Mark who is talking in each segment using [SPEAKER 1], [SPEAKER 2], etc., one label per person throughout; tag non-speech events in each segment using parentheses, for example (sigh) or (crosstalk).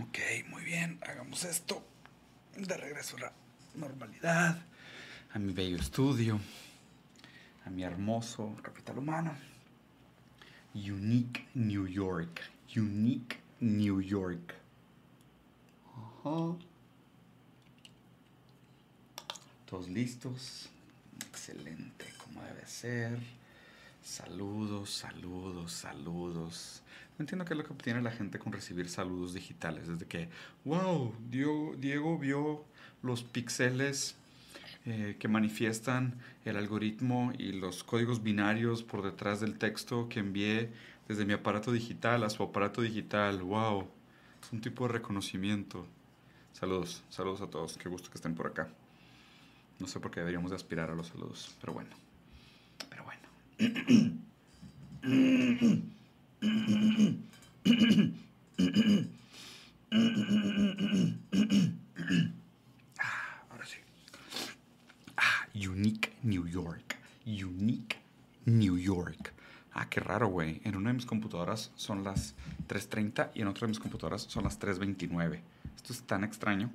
[SPEAKER 1] ok, muy bien, hagamos esto. De regreso a la normalidad, a mi bello estudio, a mi hermoso capital humano. Unique New York. Unique New York. Ajá. Todos listos. Excelente, como debe ser. Saludos, saludos, saludos. No entiendo qué es lo que obtiene la gente con recibir saludos digitales. Desde que, wow, Diego, vio los píxeles eh, que manifiestan el algoritmo y los códigos binarios por detrás del texto que envié desde mi aparato digital a su aparato digital. ¡Wow! Es un tipo de reconocimiento. Saludos, saludos a todos. Qué gusto que estén por acá. No sé por qué deberíamos de aspirar a los saludos, pero bueno. Pero bueno. Unique New York. Unique New York. Ah, qué raro, güey. En una de mis computadoras son las 3.30 y en otra de mis computadoras son las 3.29. Esto es tan extraño.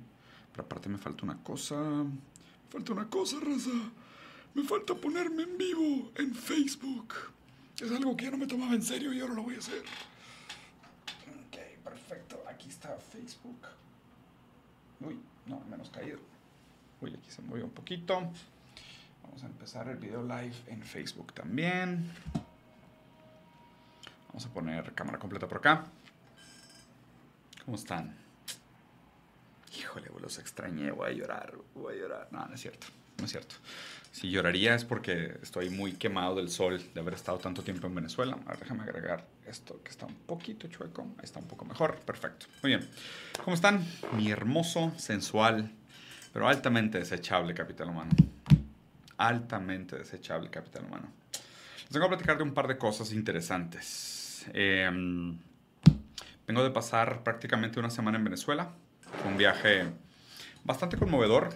[SPEAKER 1] Pero aparte me falta una cosa. Me falta una cosa, raza. Me falta ponerme en vivo en Facebook. Es algo que ya no me tomaba en serio y ahora lo voy a hacer. Ok, perfecto. Aquí está Facebook. Uy, no, menos caído. Uy, aquí se movió un poquito. Vamos a empezar el video live en Facebook también. Vamos a poner cámara completa por acá. ¿Cómo están? Híjole, los extrañé, voy a llorar, voy a llorar. No, no es cierto, no es cierto. Si lloraría es porque estoy muy quemado del sol de haber estado tanto tiempo en Venezuela. Ahora déjame agregar esto que está un poquito chueco. Está un poco mejor. Perfecto. Muy bien. ¿Cómo están? Mi hermoso, sensual, pero altamente desechable capital humano altamente desechable capital humano. Les vengo a platicar de un par de cosas interesantes. Em, vengo de pasar prácticamente una semana en Venezuela. Fue un viaje bastante conmovedor.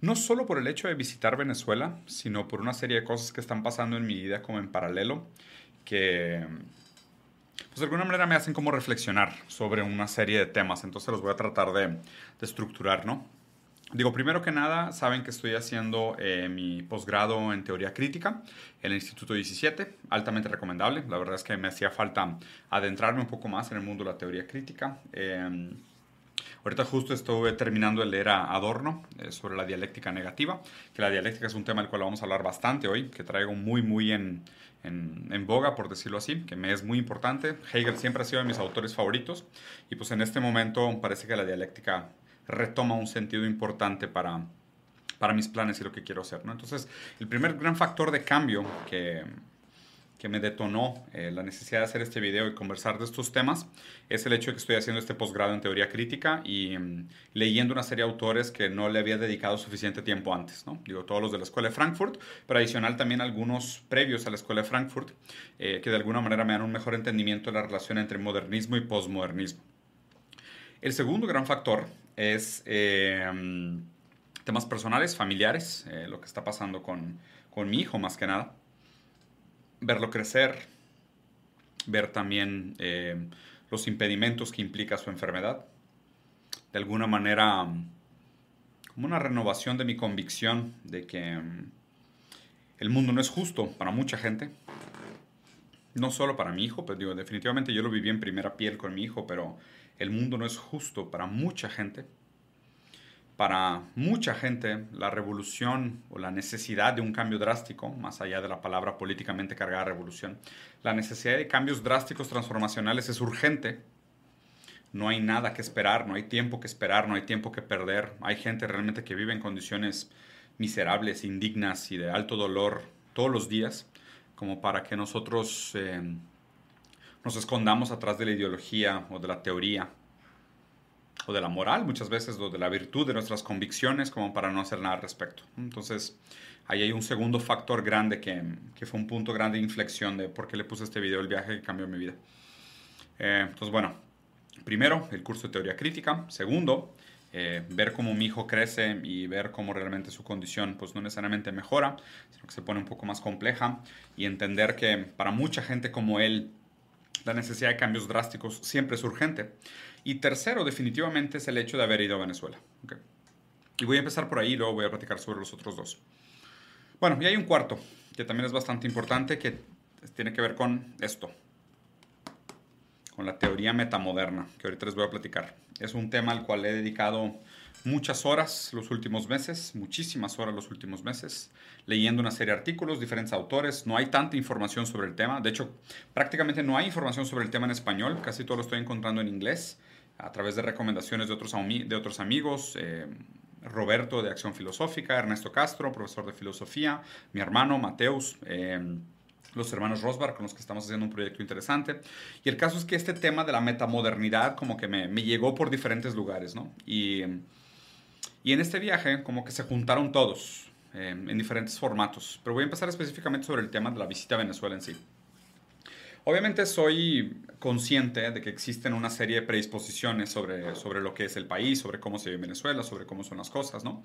[SPEAKER 1] No solo por el hecho de visitar Venezuela, sino por una serie de cosas que están pasando en mi vida como en paralelo, que pues de alguna manera me hacen como reflexionar sobre una serie de temas. Entonces los voy a tratar de, de estructurar, ¿no? Digo, primero que nada, saben que estoy haciendo eh, mi posgrado en teoría crítica en el Instituto 17, altamente recomendable. La verdad es que me hacía falta adentrarme un poco más en el mundo de la teoría crítica. Em, ahorita justo estuve terminando de leer a Adorno eh, sobre la dialéctica negativa, que la dialéctica es un tema del cual vamos a hablar bastante hoy, que traigo muy, muy en, en, boga, por decirlo así, que me es muy importante. Hegel siempre ha sido de mis autores favoritos y pues en este momento parece que la dialéctica retoma un sentido importante para, para mis planes y lo que quiero hacer. ¿no? Entonces, el primer gran factor de cambio que, que me detonó eh, la necesidad de hacer este video y conversar de estos temas es el hecho de que estoy haciendo este posgrado en teoría crítica y mm, leyendo una serie de autores que no le había dedicado suficiente tiempo antes. ¿no? Digo, todos los de la Escuela de Frankfurt, pero adicional también algunos previos a la Escuela de Frankfurt eh, que de alguna manera me dan un mejor entendimiento de la relación entre modernismo y posmodernismo. El segundo gran factor es eh, temas personales, familiares, eh, lo que está pasando con, con, mi hijo más que nada. Verlo crecer, ver también eh, los impedimentos que implica su enfermedad. De alguna manera, como una renovación de mi convicción de que mm, el mundo no es justo para mucha gente. No solo para mi hijo, pero digo, definitivamente yo lo viví en primera piel con mi hijo, pero el mundo no es justo para mucha gente. Para mucha gente, la revolución o la necesidad de un cambio drástico, más allá de la palabra políticamente cargada revolución, la necesidad de cambios drásticos transformacionales es urgente. No hay nada que esperar, no hay tiempo que esperar, no hay tiempo que perder. Hay gente realmente que vive en condiciones miserables, indignas y de alto dolor todos los días, como para que nosotros eh, nos escondamos atrás de la ideología o de la teoría o de la moral, muchas veces, o de la virtud de nuestras convicciones, como para no hacer nada al respecto. Entonces, ahí hay un segundo factor grande que, que fue un punto grande de inflexión de por qué le puse este video, el viaje que cambió mi vida. Eh, entonces, bueno, primero, el curso de teoría crítica. Segundo, eh, ver cómo mi hijo crece y ver cómo realmente su condición pues no necesariamente mejora, sino que se pone un poco más compleja y entender que para mucha gente como él la necesidad de cambios drásticos siempre es urgente. Y tercero, definitivamente, es el hecho de haber ido a Venezuela. Y voy a empezar por ahí y luego voy a platicar sobre los otros dos. Bueno, y hay un cuarto, que también es bastante importante, que tiene que ver con esto, con la teoría metamoderna, que ahorita les voy a platicar. Es un tema al cual he dedicado muchas horas los últimos meses, muchísimas horas los últimos meses, leyendo una serie de artículos, diferentes autores. No hay tanta información sobre el tema. De hecho, prácticamente no hay información sobre el tema en español. Casi todo lo estoy encontrando en inglés a través de recomendaciones de otros, amigos. Eh, Roberto de Acción Filosófica, Ernesto Castro, profesor de filosofía, mi hermano Mateus. Eh, los hermanos Rosbar, con los que estamos haciendo un proyecto interesante. Y el caso es que este tema de la metamodernidad como que me, llegó por diferentes lugares, ¿no? Y, y, en este viaje como que se juntaron todos eh, en diferentes formatos. Pero voy a empezar específicamente sobre el tema de la visita a Venezuela en sí. Obviamente soy consciente de que existen una serie de predisposiciones sobre, sobre lo que es el país, sobre cómo se vive en Venezuela, sobre cómo son las cosas, ¿no?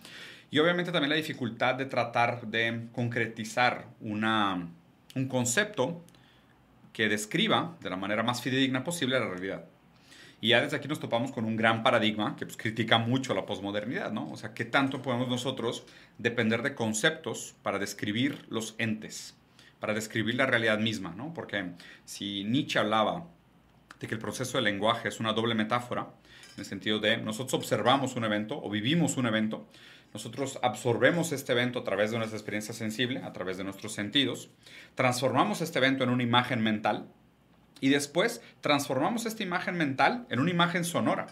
[SPEAKER 1] Y obviamente también la dificultad de tratar de concretizar una un concepto que describa de la manera más fidedigna posible la realidad. Y ya desde aquí nos topamos con un gran paradigma que pues, critica mucho la posmodernidad, ¿no? O sea, ¿qué tanto podemos nosotros depender de conceptos para describir los entes, para describir la realidad misma, ¿no? Porque si Nietzsche hablaba de que el proceso del lenguaje es una doble metáfora, en el sentido de nosotros observamos un evento o vivimos un evento, nosotros absorbemos este evento a través de nuestra experiencia sensible, a través de nuestros sentidos, transformamos este evento en una imagen mental y después transformamos esta imagen mental en una imagen sonora,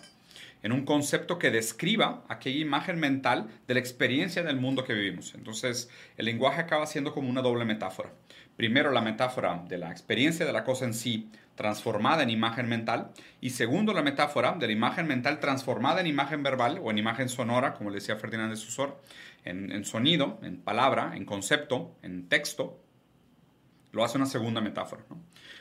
[SPEAKER 1] en un concepto que describa aquella imagen mental de la experiencia del mundo que vivimos. Entonces, el lenguaje acaba siendo como una doble metáfora. Primero, la metáfora de la experiencia de la cosa en sí, transformada en imagen mental. Y segundo, la metáfora de la imagen mental transformada en imagen verbal o en imagen sonora, como le decía Ferdinand de Susor, en, sonido, en palabra, en concepto, en texto. Lo hace una segunda metáfora.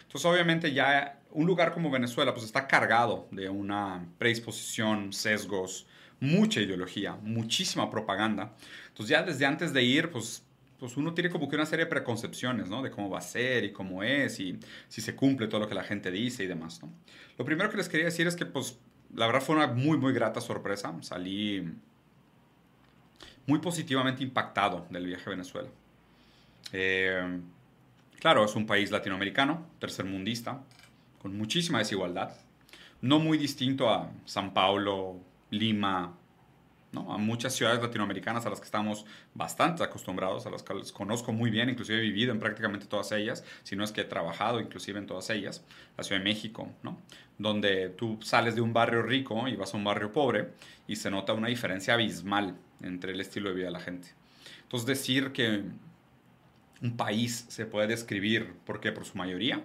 [SPEAKER 1] Entonces, obviamente, ya un lugar como Venezuela pues, está cargado de una predisposición, sesgos, mucha ideología, muchísima propaganda. Entonces, ya desde antes de ir, pues pues uno tiene como que una serie de preconcepciones, ¿no? De cómo va a ser y cómo es y si se cumple todo lo que la gente dice y demás, ¿no? Lo primero que les quería decir es que, pues, la verdad fue una muy, muy grata sorpresa. Salí muy positivamente impactado del viaje a Venezuela. Eh, claro, es un país latinoamericano, tercermundista, con muchísima desigualdad. No muy distinto a San Paulo, Lima, a muchas ciudades latinoamericanas a las que estamos bastante acostumbrados, a las que conozco muy bien, inclusive he vivido en prácticamente todas ellas, si no es que he trabajado inclusive en todas ellas, la Ciudad de México, ¿no? donde tú sales de un barrio rico y vas a un barrio pobre y se nota una diferencia abismal entre el estilo de vida de la gente. Entonces decir que un país se puede describir, ¿por qué? Por su mayoría,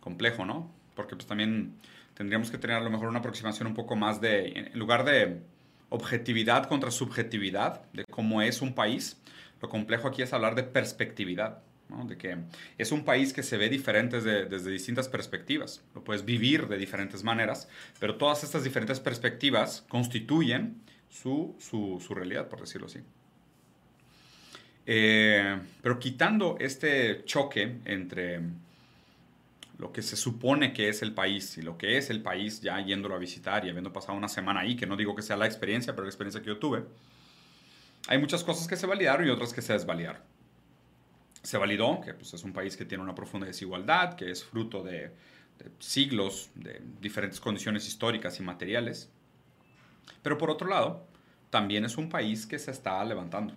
[SPEAKER 1] complejo, ¿no? Porque pues también tendríamos que tener a lo mejor una aproximación un poco más de, en lugar de objetividad contra subjetividad de cómo es un país. Lo complejo aquí es hablar de perspectividad, de que es un país que se ve diferente desde, distintas perspectivas. Lo puedes vivir de diferentes maneras, pero todas estas diferentes perspectivas constituyen su, su, realidad, por decirlo así. Eh, pero quitando este choque entre lo que se supone que es el país y lo que es el país ya yéndolo a visitar y habiendo pasado una semana ahí, que no digo que sea la experiencia, pero la experiencia que yo tuve, hay muchas cosas que se validaron y otras que se desvalidaron. Se validó que pues, es un país que tiene una profunda desigualdad, que es fruto de, de siglos de diferentes condiciones históricas y materiales. Pero por otro lado, también es un país que se está levantando.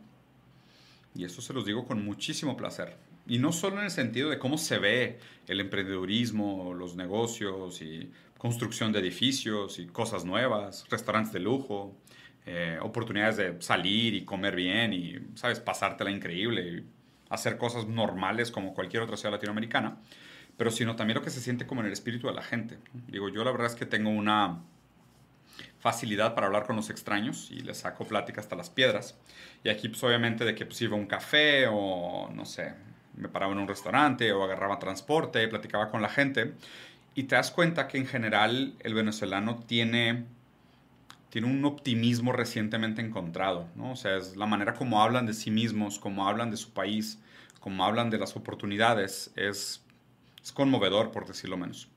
[SPEAKER 1] Y eso se los digo con muchísimo placer. Y no solo en el sentido de cómo se ve el emprendedurismo, los negocios y construcción de edificios y cosas nuevas, restaurantes de lujo, eh, oportunidades de salir y comer bien y, ¿sabes?, pasártela increíble y hacer cosas normales como cualquier otra ciudad latinoamericana, pero sino también lo que se siente como en el espíritu de la gente. Digo, yo la verdad es que tengo una facilidad para hablar con los extraños y les saco plática hasta las piedras. Y aquí, pues obviamente, de que pues, iba a un café o, no sé, me paraba en un restaurante o agarraba transporte, platicaba con la gente y te das cuenta que en general el venezolano tiene, tiene un optimismo recientemente encontrado, ¿no? O sea, es la manera como hablan de sí mismos, como hablan de su país, como hablan de las oportunidades, es, es conmovedor, por decirlo menos.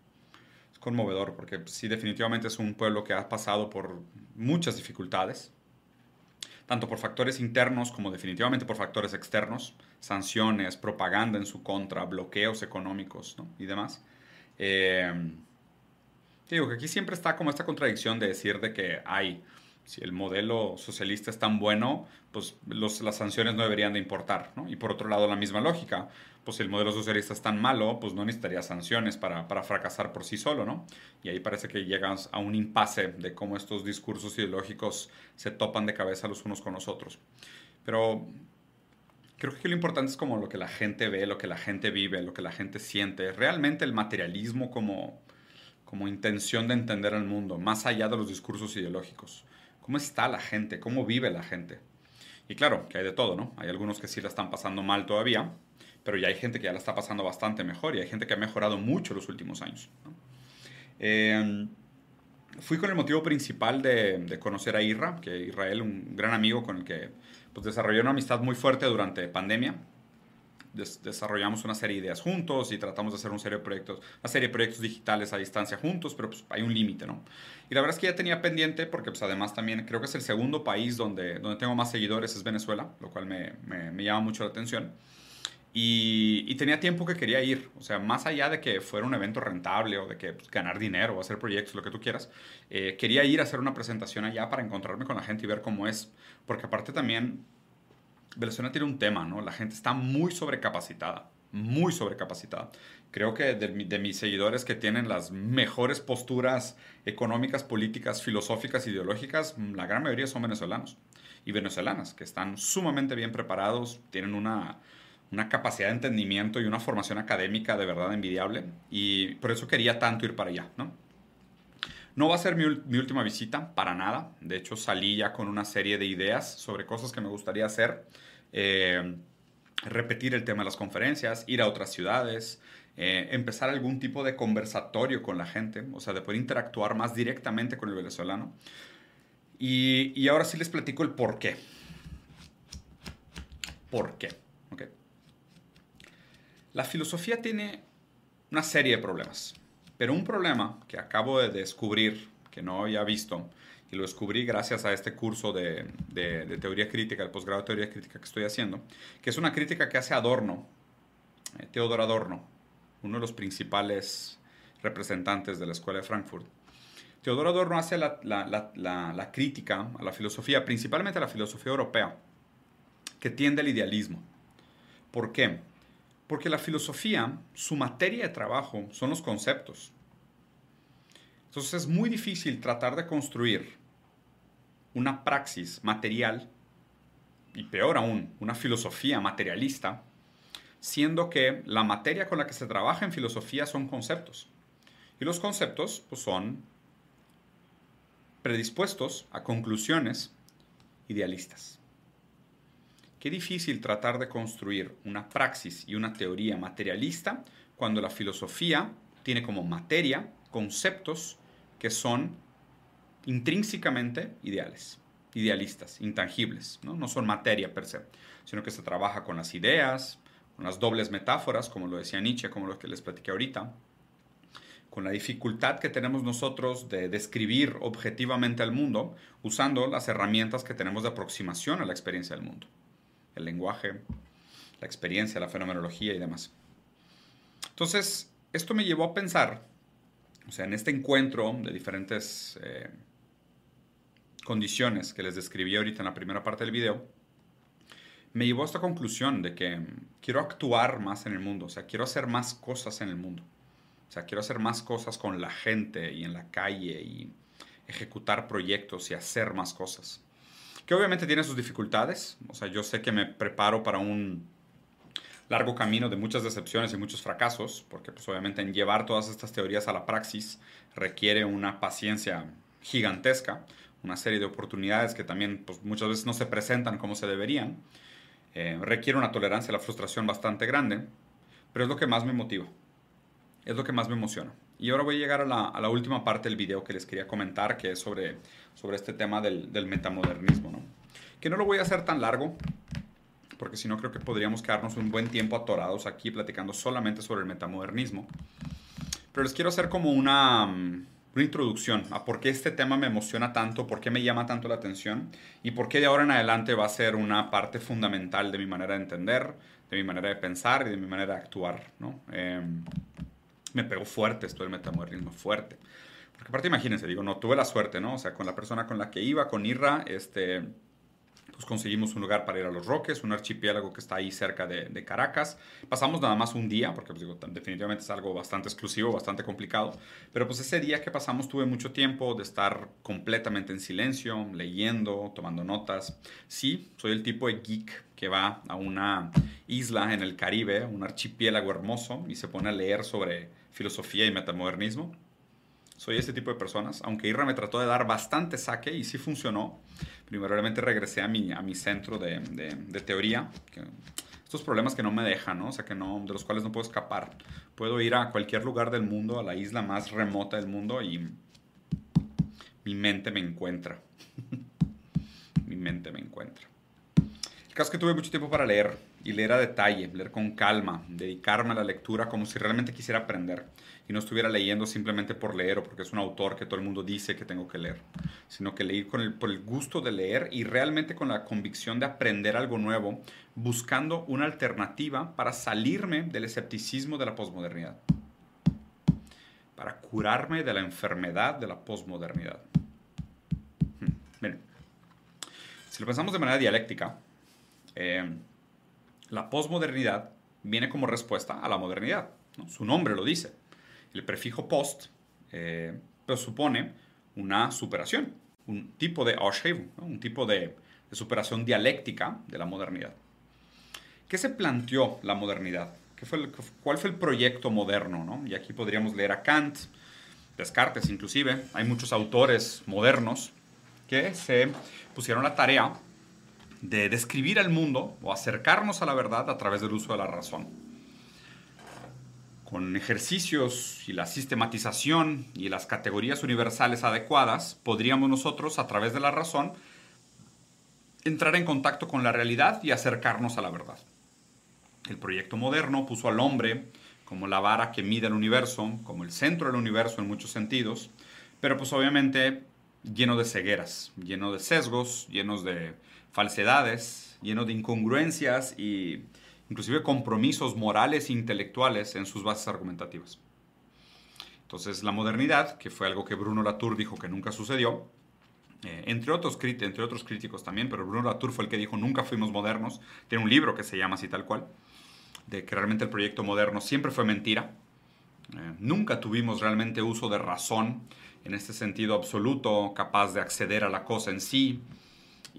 [SPEAKER 1] Es conmovedor, porque sí, definitivamente es un pueblo que ha pasado por muchas dificultades, tanto por factores internos como definitivamente por factores externos, sanciones, propaganda en su contra, bloqueos económicos ¿no? y demás. Eh, digo que aquí siempre está como esta contradicción de decir de que hay, si el modelo socialista es tan bueno, pues las sanciones no deberían de importar, ¿no? Y por otro lado, la misma lógica, pues si el modelo socialista es tan malo, pues no necesitaría sanciones para, fracasar por sí solo, ¿no? Y ahí parece que llegas a un impasse de cómo estos discursos ideológicos se topan de cabeza los unos con los otros. Pero creo que lo importante es como lo que la gente ve, lo que la gente vive, lo que la gente siente. Realmente el materialismo como como intención de entender el mundo, más allá de los discursos ideológicos. ¿Cómo está la gente? ¿Cómo vive la gente? Y claro, que hay de todo, ¿no? Hay algunos que sí la están pasando mal todavía, pero ya hay gente que ya la está pasando bastante mejor y hay gente que ha mejorado mucho los últimos años. Eh, fui con el motivo principal de, conocer a Irra, que Israel, un gran amigo con el que pues, desarrolló una amistad muy fuerte durante pandemia desarrollamos una serie de ideas juntos y tratamos de hacer una serie de proyectos, una serie de proyectos digitales a distancia juntos, pero pues hay un límite, ¿no? Y la verdad es que ya tenía pendiente, porque pues además también creo que es el segundo país donde, donde tengo más seguidores, es Venezuela, lo cual me, me, llama mucho la atención. Y, y, tenía tiempo que quería ir, o sea, más allá de que fuera un evento rentable o de que pues, ganar dinero o hacer proyectos, lo que tú quieras, eh, quería ir a hacer una presentación allá para encontrarme con la gente y ver cómo es, porque aparte también Venezuela tiene un tema, ¿no? La gente está muy sobrecapacitada, muy sobrecapacitada. Creo que de, mis seguidores que tienen las mejores posturas económicas, políticas, filosóficas, ideológicas, la gran mayoría son venezolanos y venezolanas, que están sumamente bien preparados, tienen una, una capacidad de entendimiento y una formación académica de verdad envidiable. Y por eso quería tanto ir para allá, ¿no? No va a ser mi, última visita, para nada. De hecho, salí ya con una serie de ideas sobre cosas que me gustaría hacer. Eh, repetir el tema de las conferencias, ir a otras ciudades, eh, empezar algún tipo de conversatorio con la gente, o sea, de poder interactuar más directamente con el venezolano. Y, ahora sí les platico el por qué. ¿Por qué? La filosofía tiene una serie de problemas. Pero un problema que acabo de descubrir, que no había visto, y lo descubrí gracias a este curso de, teoría crítica, el posgrado de teoría crítica que estoy haciendo, que es una crítica que hace Adorno, eh, Teodor Adorno, uno de los principales representantes de la Escuela de Frankfurt. Teodor Adorno hace la, la, crítica a la filosofía, principalmente a la filosofía europea, que tiende al idealismo. ¿Por qué? Porque la filosofía, su materia de trabajo son los conceptos. Entonces es muy difícil tratar de construir una praxis material, y peor aún, una filosofía materialista, siendo que la materia con la que se trabaja en filosofía son conceptos. Y los conceptos pues, son predispuestos a conclusiones idealistas. Qué difícil tratar de construir una praxis y una teoría materialista cuando la filosofía tiene como materia conceptos que son intrínsecamente ideales, idealistas, intangibles, ¿no? son materia per se, sino que se trabaja con las ideas, con las dobles metáforas, como lo decía Nietzsche, como lo que les platiqué ahorita, con la dificultad que tenemos nosotros de describir objetivamente al mundo usando las herramientas que tenemos de aproximación a la experiencia del mundo el lenguaje, la experiencia, la fenomenología y demás. Entonces, esto me llevó a pensar, o sea, en este encuentro de diferentes eh, condiciones que les describí ahorita en la primera parte del video, me llevó a esta conclusión de que quiero actuar más en el mundo, o sea, quiero hacer más cosas en el mundo. O sea, quiero hacer más cosas con la gente y en la calle y ejecutar proyectos y hacer más cosas que obviamente tiene sus dificultades. O sea, yo sé que me preparo para un largo camino de muchas decepciones y muchos fracasos, porque pues obviamente en llevar todas estas teorías a la praxis requiere una paciencia gigantesca, una serie de oportunidades que también pues, muchas veces no se presentan como se deberían. Eh, requiere una tolerancia a la frustración bastante grande, pero es lo que más me motiva, es lo que más me emociona. Y ahora voy a llegar a la, última parte del video que les quería comentar, que es sobre, sobre este tema del, del metamodernismo. ¿no? Que no lo voy a hacer tan largo, porque si no creo que podríamos quedarnos un buen tiempo atorados aquí platicando solamente sobre el metamodernismo. Pero les quiero hacer como una, mm, una introducción a por qué este tema me emociona tanto, por qué me llama tanto la atención y por qué de ahora en adelante va a ser una parte fundamental de mi manera de entender, de mi manera de pensar y de mi manera de actuar. ¿no? Em, me pegó fuerte esto del metamodernismo, fuerte. Porque aparte imagínense, digo, no, tuve la suerte, ¿no? O sea, con la persona con la que iba, con Irra, este, pues conseguimos un lugar para ir a Los Roques, un archipiélago que está ahí cerca de, Caracas. Pasamos nada más un día, porque pues, digo, definitivamente es algo bastante exclusivo, bastante complicado. Pero pues ese día que pasamos tuve mucho tiempo de estar completamente en silencio, leyendo, tomando notas. Sí, soy el tipo de geek que va a una isla en el Caribe, un archipiélago hermoso, y se pone a leer sobre filosofía y metamodernismo. Soy ese tipo de personas, aunque Irra me trató de dar bastante saque y sí funcionó. Primeramente regresé a mi, a mi centro de, de, teoría, estos problemas que no me dejan, ¿no? O sea, que no, de los cuales no puedo escapar. Puedo ir a cualquier lugar del mundo, a la isla más remota del mundo y mi mente me encuentra. (laughs) mi mente me encuentra. El caso es que tuve mucho tiempo para leer y leer a detalle, leer con calma, dedicarme a la lectura como si realmente quisiera aprender y no estuviera leyendo simplemente por leer o porque es un autor que todo el mundo dice que tengo que leer, sino que leer con el, por el gusto de leer y realmente con la convicción de aprender algo nuevo, buscando una alternativa para salirme del escepticismo de la posmodernidad, para curarme de la enfermedad de la posmodernidad. Hmm, miren, si lo pensamos de manera dialéctica, eh, la posmodernidad viene como respuesta a la modernidad. Su nombre lo dice. El prefijo post eh, supone una superación, un tipo de Aushevung, un tipo de, superación dialéctica de la modernidad. ¿Qué se planteó la modernidad? ¿Qué fue ¿Cuál fue el proyecto moderno? Y aquí podríamos leer a Kant, Descartes inclusive. Hay muchos autores modernos que se pusieron la tarea de describir el mundo o acercarnos a la verdad a través del uso de la razón. Con ejercicios y la sistematización y las categorías universales adecuadas, podríamos nosotros, a través de la razón, entrar en contacto con la realidad y acercarnos a la verdad. El proyecto moderno puso al hombre como la vara que mide el universo, como el centro del universo en muchos sentidos, pero pues obviamente lleno de cegueras, lleno de sesgos, llenos de falsedades, lleno de incongruencias e inclusive compromisos morales e intelectuales en sus bases argumentativas. Entonces la modernidad, que fue algo que Bruno Latour dijo que nunca sucedió, eh, entre, otros, entre otros críticos también, pero Bruno Latour fue el que dijo nunca fuimos modernos, tiene un libro que se llama así tal cual, de que realmente el proyecto moderno siempre fue mentira, eh, nunca tuvimos realmente uso de razón en este sentido absoluto, capaz de acceder a la cosa en sí,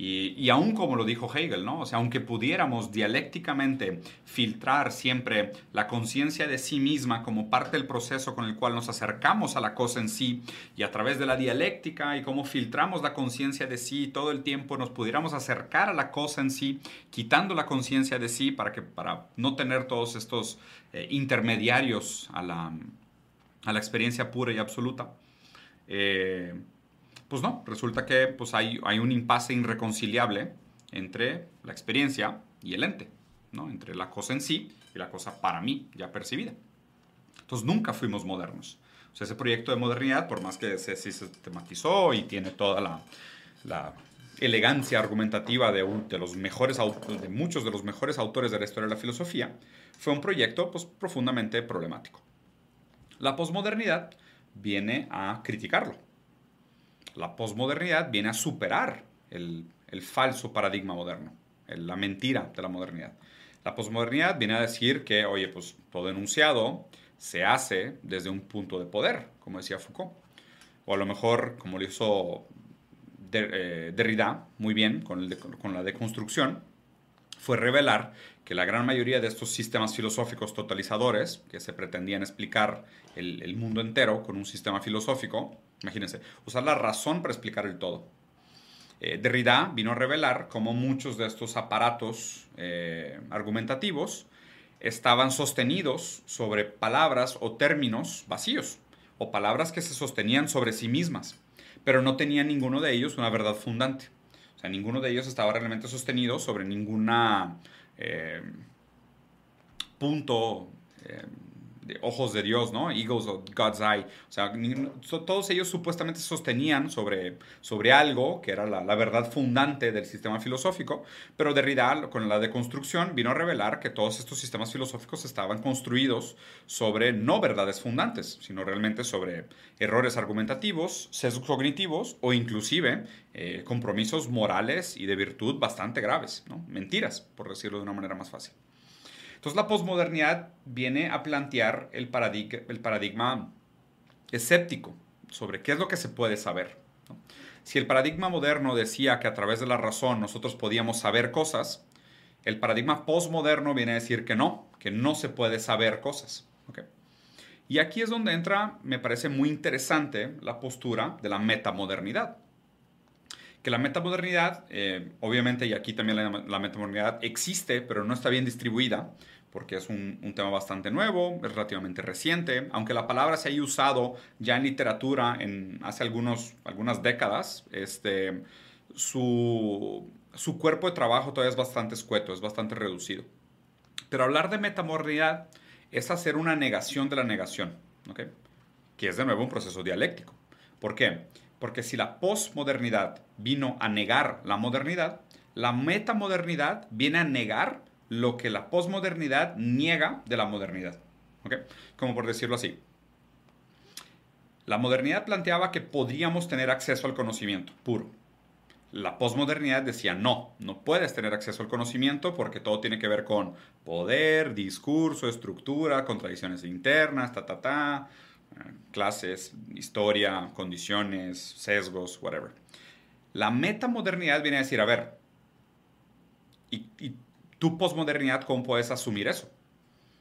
[SPEAKER 1] y, aún como lo dijo Hegel, ¿no? O sea, aunque pudiéramos dialécticamente filtrar siempre la conciencia de sí misma como parte del proceso con el cual nos acercamos a la cosa en sí y a través de la dialéctica y cómo filtramos la conciencia de sí todo el tiempo nos pudiéramos acercar a la cosa en sí, quitando la conciencia de sí para, que, para no tener todos estos eh, intermediarios a la, a la experiencia pura y absoluta. Eh, pues no, resulta que pues hay, hay un impasse irreconciliable entre la experiencia y el ente, ¿no? entre la cosa en sí y la cosa para mí ya percibida. Entonces nunca fuimos modernos. O sea, ese proyecto de modernidad, por más que se sistematizó y tiene toda la, la elegancia argumentativa de, de, los mejores, de muchos de los mejores autores de la historia de la filosofía, fue un proyecto pues, profundamente problemático. La posmodernidad viene a criticarlo la posmodernidad viene a superar el, falso paradigma moderno, la mentira de la modernidad. La posmodernidad viene a decir que, oye, pues todo enunciado se hace desde un punto de poder, como decía Foucault. O a lo mejor, como lo hizo eh, Derrida muy bien con, la deconstrucción, fue revelar que la gran mayoría de estos sistemas filosóficos totalizadores, que se pretendían explicar el mundo entero con un sistema filosófico, Imagínense, usar la razón para explicar el todo. Eh, Derrida vino a revelar cómo muchos de estos aparatos eh, argumentativos estaban sostenidos sobre palabras o términos vacíos o palabras que se sostenían sobre sí mismas, pero no tenían ninguno de ellos una verdad fundante. O sea, ninguno de ellos estaba realmente sostenido sobre ninguna eh, punto eh, ojos de Dios, ¿no? Eagles of God's Eye. O sea, todos ellos supuestamente sostenían sobre, sobre algo que era la, la, verdad fundante del sistema filosófico, pero Derrida, con la deconstrucción, vino a revelar que todos estos sistemas filosóficos estaban construidos sobre no verdades fundantes, sino realmente sobre errores argumentativos, sesgos cognitivos o inclusive eh, compromisos morales y de virtud bastante graves, ¿no? Mentiras, por decirlo de una manera más fácil. Entonces la posmodernidad viene a plantear el, paradigma, escéptico sobre qué es lo que se puede saber. Si el paradigma moderno decía que a través de la razón nosotros podíamos saber cosas, el paradigma posmoderno viene a decir que no, que no se puede saber cosas. Y aquí es donde entra, me parece muy interesante, la postura de la metamodernidad que la metamodernidad, eh, obviamente, y aquí también la, metamodernidad existe, pero no está bien distribuida, porque es un, tema bastante nuevo, es relativamente reciente, aunque la palabra se haya usado ya en literatura en, hace algunos, algunas décadas, este, su, su cuerpo de trabajo todavía es bastante escueto, es bastante reducido. Pero hablar de metamodernidad es hacer una negación de la negación, ¿okay? que es de nuevo un proceso dialéctico. ¿Por qué? Porque si la posmodernidad vino a negar la modernidad, la metamodernidad viene a negar lo que la posmodernidad niega de la modernidad. Como por decirlo así. La modernidad planteaba que podríamos tener acceso al conocimiento puro. La posmodernidad decía no, no puedes tener acceso al conocimiento porque todo tiene que ver con poder, discurso, estructura, contradicciones internas, ta, ta, ta, clases, historia, condiciones, sesgos, whatever. La metamodernidad viene a decir, a ver, ¿y, y tu posmodernidad cómo puedes asumir eso?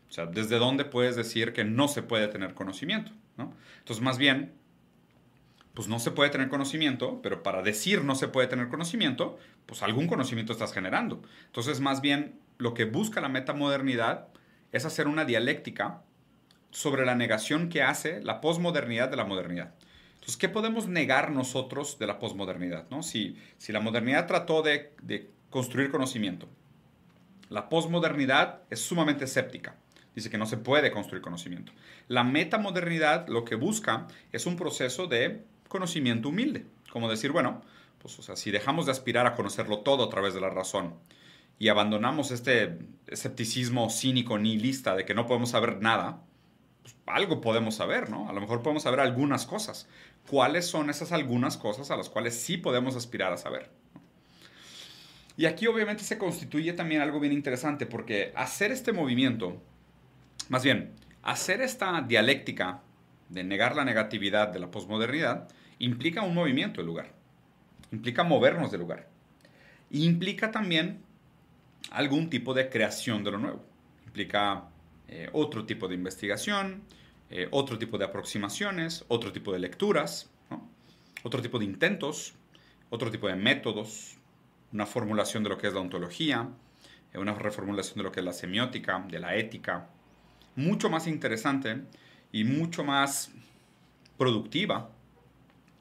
[SPEAKER 1] O sea, ¿desde dónde puedes decir que no se puede tener conocimiento? ¿no? Entonces, más bien, pues no se puede tener conocimiento, pero para decir no se puede tener conocimiento, pues algún conocimiento estás generando. Entonces, más bien, lo que busca la metamodernidad es hacer una dialéctica sobre la negación que hace la posmodernidad de la modernidad. Entonces, ¿qué podemos negar nosotros de la posmodernidad? ¿no? Si, si la modernidad trató de, de construir conocimiento, la posmodernidad es sumamente escéptica. Dice que no se puede construir conocimiento. La metamodernidad lo que busca es un proceso de conocimiento humilde. Como decir, bueno, pues o si dejamos de aspirar a conocerlo todo a través de la razón y abandonamos este escepticismo cínico nihilista de que no podemos saber nada, algo podemos saber, ¿no? A lo mejor podemos saber algunas cosas. ¿Cuáles son esas algunas cosas a las cuales sí podemos aspirar a saber? Y aquí obviamente se constituye también algo bien interesante porque hacer este movimiento, más bien, hacer esta dialéctica de negar la negatividad de la posmodernidad, implica un movimiento de lugar, implica movernos de lugar, implica también algún tipo de creación de lo nuevo, implica eh, otro tipo de investigación, eh, otro tipo de aproximaciones, otro tipo de lecturas, otro tipo de intentos, otro tipo de métodos, una formulación de lo que es la ontología, eh, una reformulación de lo que es la semiótica, de la ética, mucho más interesante y mucho más productiva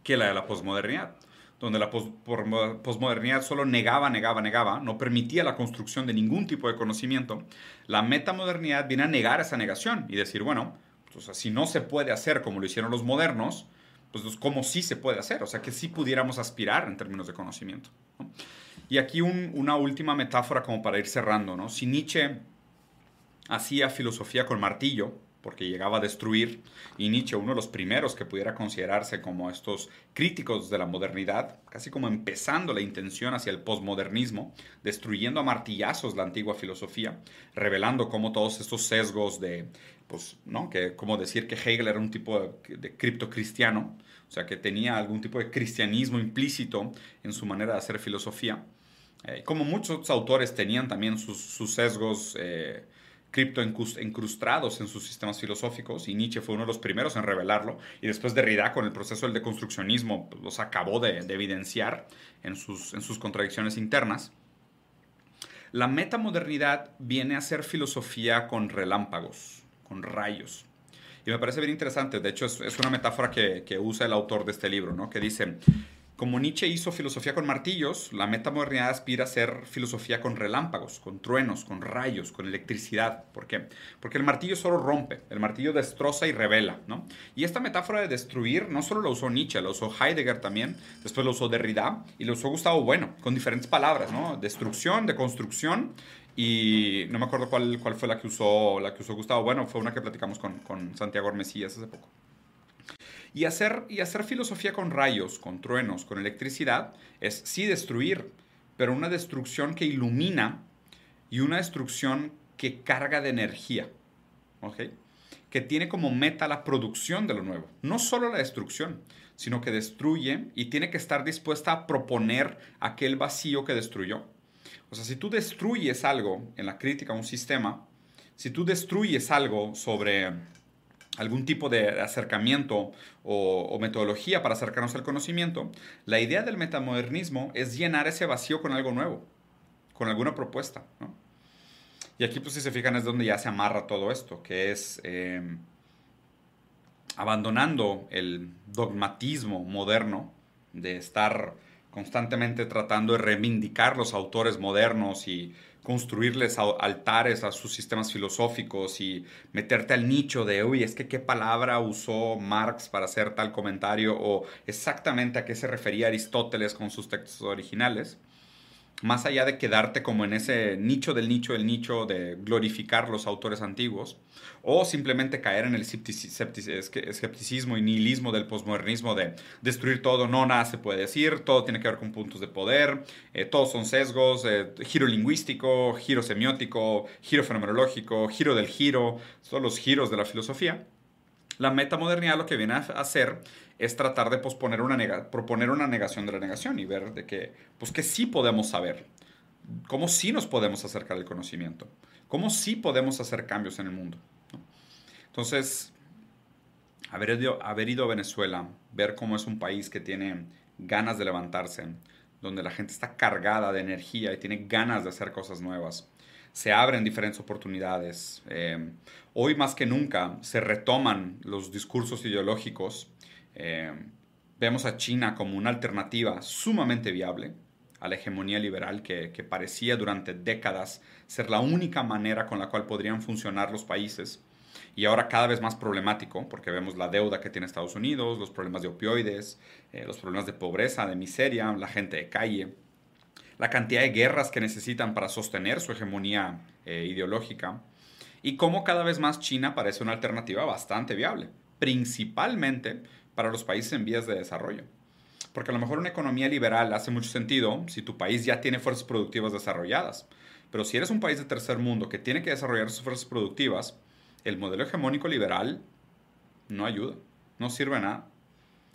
[SPEAKER 1] que la de la posmodernidad donde la posmodernidad solo negaba, negaba, negaba, no permitía la construcción de ningún tipo de conocimiento, la metamodernidad viene a negar esa negación y decir, bueno, pues, si no se puede hacer como lo hicieron los modernos, pues, ¿cómo sí se puede hacer? O sea, que sí pudiéramos aspirar en términos de conocimiento. Y aquí una última metáfora como para ir cerrando, ¿no? Si Nietzsche hacía filosofía con martillo, porque llegaba a destruir, y Nietzsche, uno de los primeros que pudiera considerarse como estos críticos de la modernidad, casi como empezando la intención hacia el posmodernismo, destruyendo a martillazos la antigua filosofía, revelando cómo todos estos sesgos de, pues, ¿no? Que, como decir que Hegel era un tipo de, de criptocristiano, o sea, que tenía algún tipo de cristianismo implícito en su manera de hacer filosofía. Eh, como muchos autores tenían también sus, sesgos eh, cripto en sus sistemas filosóficos y Nietzsche fue uno de los primeros en revelarlo y después Derrida con el proceso del deconstruccionismo pues, los acabó de, evidenciar en sus, en sus contradicciones internas. La metamodernidad viene a ser filosofía con relámpagos, con rayos. Y me parece bien interesante. De hecho, es, es una metáfora que, que, usa el autor de este libro, ¿no? Que dice, como Nietzsche hizo filosofía con martillos, la metamodernidad aspira a ser filosofía con relámpagos, con truenos, con rayos, con electricidad. ¿Por qué? Porque el martillo solo rompe, el martillo destroza y revela. ¿no? Y esta metáfora de destruir no solo la usó Nietzsche, la usó Heidegger también, después lo usó Derrida y lo usó Gustavo Bueno, con diferentes palabras, ¿no? Destrucción, deconstrucción y no me acuerdo cuál, cuál fue la que, usó, la que usó Gustavo Bueno, fue una que platicamos con, con Santiago Ormesías hace poco. Y hacer, y hacer filosofía con rayos, con truenos, con electricidad, es sí destruir, pero una destrucción que ilumina y una destrucción que carga de energía. ¿Ok? Que tiene como meta la producción de lo nuevo. No solo la destrucción, sino que destruye y tiene que estar dispuesta a proponer aquel vacío que destruyó. O sea, si tú destruyes algo en la crítica a un sistema, si tú destruyes algo sobre algún tipo de acercamiento o, metodología para acercarnos al conocimiento, la idea del metamodernismo es llenar ese vacío con algo nuevo, con alguna propuesta. Y aquí, pues si se fijan, es donde ya se amarra todo esto, que es eh, abandonando el dogmatismo moderno de estar constantemente tratando de reivindicar los autores modernos y construirles altares a sus sistemas filosóficos y meterte al nicho de, uy, es que qué palabra usó Marx para hacer tal comentario o exactamente a qué se refería Aristóteles con sus textos originales más allá de quedarte como en ese nicho del nicho del nicho de glorificar los autores antiguos, o simplemente caer en el escepticismo y nihilismo del posmodernismo de destruir todo, no, nada se puede decir, todo tiene que ver con puntos de poder, eh, todos son sesgos, eh, giro lingüístico, giro semiótico, giro fenomenológico, giro del giro, son los giros de la filosofía. La metamodernidad lo que viene a hacer es tratar de posponer una proponer una negación de la negación y ver de que, pues que sí podemos saber, cómo sí nos podemos acercar al conocimiento, cómo sí podemos hacer cambios en el mundo. Entonces, haber ido, haber ido a Venezuela, ver cómo es un país que tiene ganas de levantarse, donde la gente está cargada de energía y tiene ganas de hacer cosas nuevas, se abren diferentes oportunidades. Eh, hoy más que nunca se retoman los discursos ideológicos eh, vemos a China como una alternativa sumamente viable a la hegemonía liberal que, parecía durante décadas ser la única manera con la cual podrían funcionar los países. Y ahora cada vez más problemático porque vemos la deuda que tiene Estados Unidos, los problemas de opioides, eh, los problemas de pobreza, de miseria, la gente de calle, la cantidad de guerras que necesitan para sostener su hegemonía eh, ideológica y cómo cada vez más China parece una alternativa bastante viable, principalmente para los países en vías de desarrollo. Porque a lo mejor una economía liberal hace mucho sentido si tu país ya tiene fuerzas productivas desarrolladas. Pero si eres un país de tercer mundo que tiene que desarrollar sus fuerzas productivas, el modelo hegemónico liberal no ayuda, no sirve nada.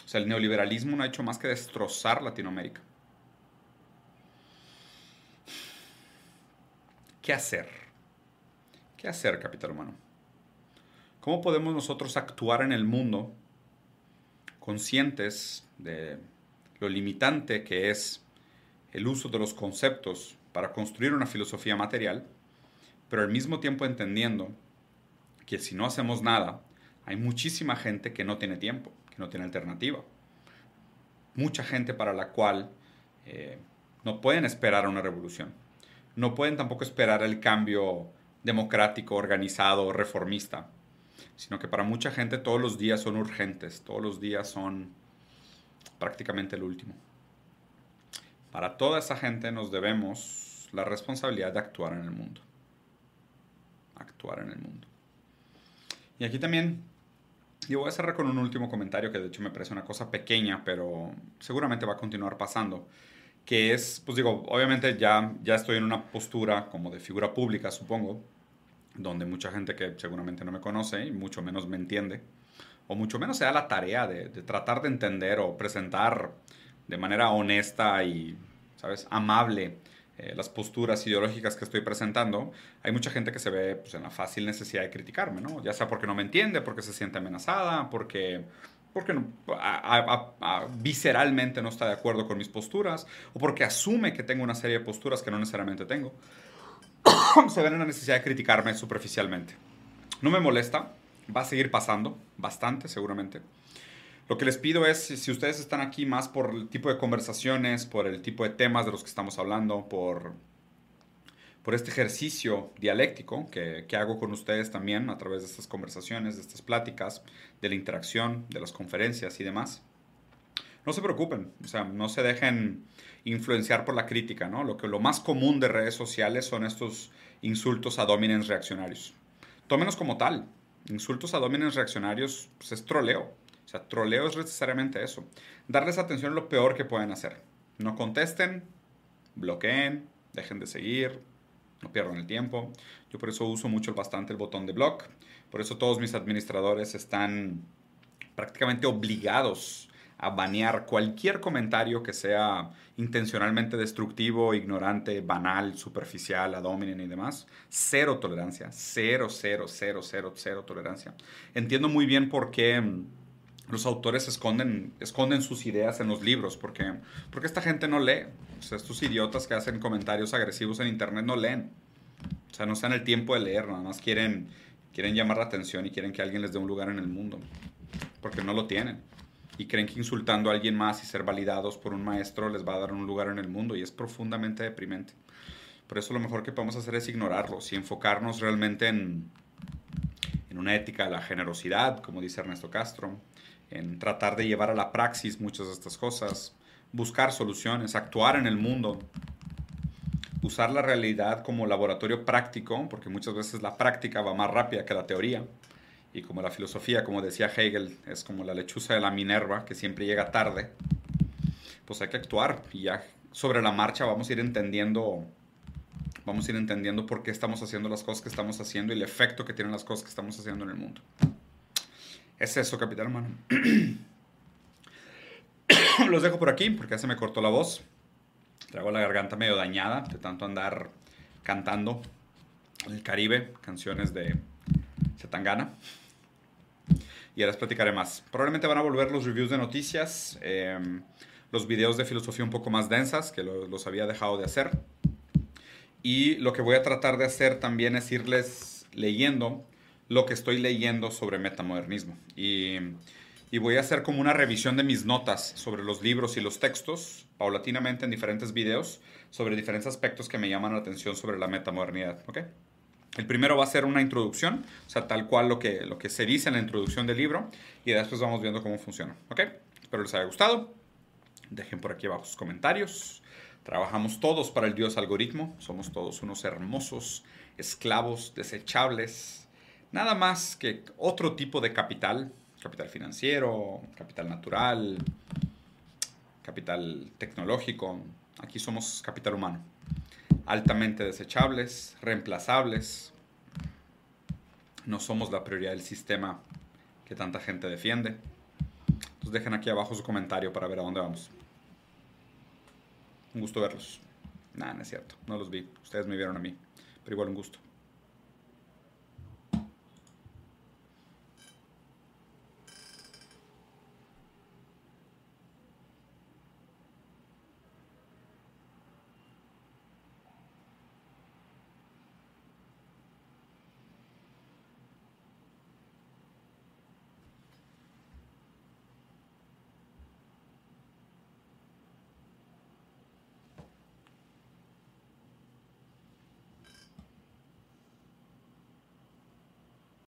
[SPEAKER 1] O sea, el neoliberalismo no ha hecho más que destrozar Latinoamérica. ¿Qué hacer? ¿Qué hacer, capital humano? ¿Cómo podemos nosotros actuar en el mundo conscientes de lo limitante que es el uso de los conceptos para construir una filosofía material, pero al mismo tiempo entendiendo que si no hacemos nada, hay muchísima gente que no tiene tiempo, que no tiene alternativa. Mucha gente para la cual eh, no pueden esperar una revolución. No pueden tampoco esperar el cambio democrático, organizado, reformista sino que para mucha gente todos los días son urgentes, todos los días son prácticamente el último. Para toda esa gente nos debemos la responsabilidad de actuar en el mundo. Actuar en el mundo. Y aquí también yo voy a cerrar con un último comentario que de hecho me parece una cosa pequeña, pero seguramente va a continuar pasando. Que es, pues digo, obviamente ya, ya estoy en una postura como de figura pública, supongo, donde mucha gente que seguramente no me conoce y mucho menos me entiende, o mucho menos se da la tarea de, tratar de entender o presentar de manera honesta y, ¿sabes?, amable eh, las posturas ideológicas que estoy presentando, hay mucha gente que se ve pues, en la fácil necesidad de criticarme, ¿no? Ya sea porque no me entiende, porque se siente amenazada, porque porque visceralmente no está de acuerdo con mis posturas, o porque asume que tengo una serie de posturas que no necesariamente tengo. (clears throat) se ven en la necesidad de criticarme superficialmente. No me molesta, Va a seguir pasando, bastante seguramente. Lo que les pido es, si ustedes están aquí más por el tipo de conversaciones, por el tipo de temas de los que estamos hablando, por, por este ejercicio dialéctico que, que hago con ustedes también a través de estas conversaciones, de estas pláticas, de la interacción, de las conferencias y demás, no se preocupen, o sea, no se dejen influenciar por la crítica, ¿no? Lo que lo más común de redes sociales son estos insultos a dominens reaccionarios. Tómenos como tal. Insultos a dominens reaccionarios pues, es troleo. O sea, troleo es necesariamente eso. Darles atención a lo peor que pueden hacer. No contesten, bloqueen, dejen de seguir, no pierdan el tiempo. Yo por eso uso mucho bastante el botón de block. Por eso todos mis administradores están prácticamente obligados a banear cualquier comentario que sea intencionalmente destructivo, ignorante, banal, superficial, adominen y demás. Cero tolerancia, cero, cero, cero, cero, cero tolerancia. Entiendo muy bien por qué mm, los autores esconden, esconden sus ideas en los libros, porque, porque esta gente no lee. O sea, estos idiotas que hacen comentarios agresivos en internet no leen. O sea, no están el tiempo de leer, nada más quieren, quieren llamar la atención y quieren que alguien les dé un lugar en el mundo, porque no lo tienen y creen que insultando a alguien más y ser validados por un maestro les va a dar un lugar en el mundo y es profundamente deprimente. Por eso lo mejor que podemos hacer es ignorarlos y enfocarnos realmente en, en una ética de la generosidad, como dice Ernesto Castro, en tratar de llevar a la praxis muchas de estas cosas, buscar soluciones, actuar en el mundo, usar la realidad como laboratorio práctico, porque muchas veces la práctica va más rápida que la teoría y como la filosofía, como decía Hegel, es como la lechuza de la Minerva, que siempre llega tarde, pues hay que actuar y ya sobre la marcha vamos a ir entendiendo vamos a ir entendiendo por qué estamos haciendo las cosas que estamos haciendo y el efecto que tienen las cosas que estamos haciendo en el mundo. Es eso, capitán hermano. (coughs) Los dejo por aquí porque ya se me cortó la voz. Traigo la garganta medio dañada de tanto andar cantando en el Caribe, canciones de Setangana y ahora les platicaré más. Probablemente van a volver los reviews de noticias, em, los videos de filosofía un poco más densas, que los había dejado de hacer. Y lo que voy a tratar de hacer también es irles leyendo lo que estoy leyendo sobre metamodernismo. Y, y voy a hacer como una revisión de mis notas sobre los libros y los textos, paulatinamente en diferentes videos, sobre diferentes aspectos que me llaman la atención sobre la metamodernidad. ¿ok? El primero va a ser una introducción, o sea, tal cual lo que, lo que se dice en la introducción del libro, y después vamos viendo cómo funciona. ¿Ok? Espero les haya gustado. Dejen por aquí abajo sus comentarios. Trabajamos todos para el Dios algoritmo. Somos todos unos hermosos esclavos desechables. Nada más que otro tipo de capital. Capital financiero, capital natural, capital tecnológico. Aquí somos capital humano altamente desechables, reemplazables. No somos la prioridad del sistema que tanta gente defiende. Entonces dejen aquí abajo su comentario para ver a dónde vamos. Un gusto verlos. Nada, no es cierto. No los vi. Ustedes me vieron a mí. Pero igual un gusto.